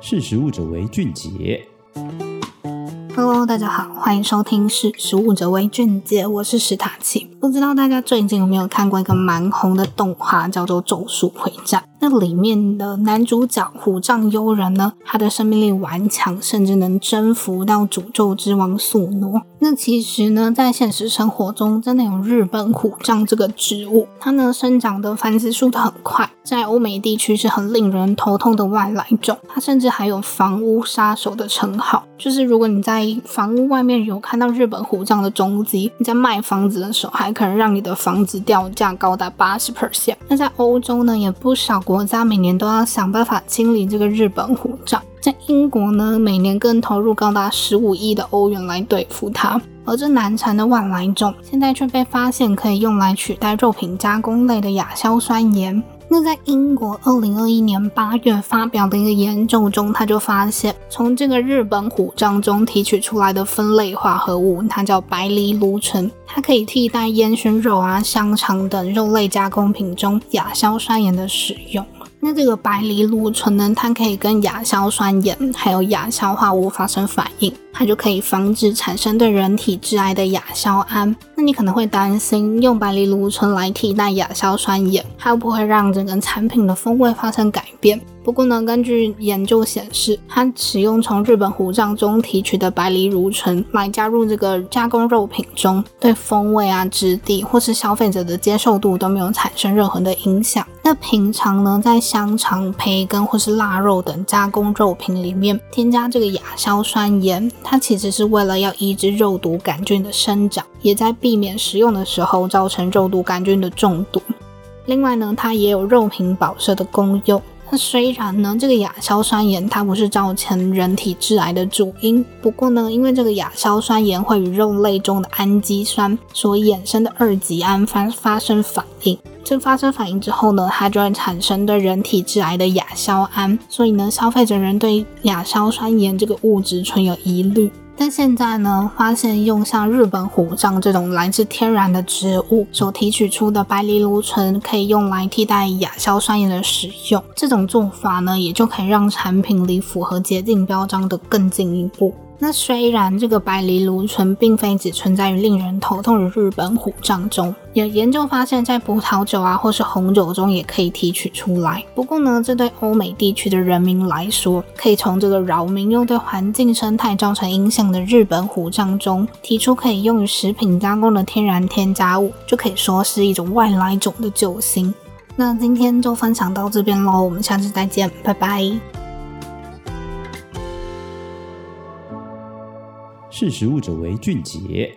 识时务者为俊杰。Hello，大家好，欢迎收听《是食物者为俊杰》，我是史塔奇。不知道大家最近有没有看过一个蛮红的动画，叫做《咒术回战》。那里面的男主角虎杖悠仁呢，他的生命力顽强，甚至能征服到诅咒之王宿儺。那其实呢，在现实生活中，真的有日本虎杖这个植物，它呢生长的繁殖速度很快，在欧美地区是很令人头痛的外来种。它甚至还有房屋杀手的称号，就是如果你在房屋外面有看到日本虎杖的踪迹，你在卖房子的时候，还可能让你的房子掉价高达八十 percent。那在欧洲呢，也不少。国家每年都要想办法清理这个日本虎杖，在英国呢，每年更投入高达十五亿的欧元来对付它。而这难缠的外来种，现在却被发现可以用来取代肉品加工类的亚硝酸盐。那在英国二零二一年八月发表的一个研究中，他就发现，从这个日本虎杖中提取出来的酚类化合物，它叫白藜芦醇，它可以替代烟熏肉啊、香肠等肉类加工品中亚硝酸盐的使用。那这个白藜芦醇呢，它可以跟亚硝酸盐还有亚硝化物发生反应，它就可以防止产生对人体致癌的亚硝胺。那你可能会担心，用白藜芦醇来替代亚硝酸盐，它会不会让整个产品的风味发生改变？不过呢，根据研究显示，它使用从日本虎杖中提取的白藜芦醇来加入这个加工肉品中，对风味啊、质地或是消费者的接受度都没有产生任何的影响。那平常呢，在香肠、培根或是腊肉等加工肉品里面添加这个亚硝酸盐，它其实是为了要抑制肉毒杆菌的生长，也在避免食用的时候造成肉毒杆菌的中毒。另外呢，它也有肉品保色的功用。那虽然呢，这个亚硝酸盐它不是造成人体致癌的主因，不过呢，因为这个亚硝酸盐会与肉类中的氨基酸所衍生的二级胺发发生反应。这发生反应之后呢，它就会产生对人体致癌的亚硝胺，所以呢，消费者人对亚硝酸盐这个物质存有疑虑。但现在呢，发现用像日本虎杖这种来自天然的植物所提取出的白藜芦醇，可以用来替代亚硝酸盐的使用，这种做法呢，也就可以让产品离符合洁净标章的更进一步。那虽然这个白藜芦醇并非只存在于令人头痛的日本虎杖中，有研究发现，在葡萄酒啊或是红酒中也可以提取出来。不过呢，这对欧美地区的人民来说，可以从这个扰民又对环境生态造成影响的日本虎杖中提出可以用于食品加工的天然添加物，就可以说是一种外来种的救星。那今天就分享到这边喽，我们下次再见，拜拜。识时务者为俊杰。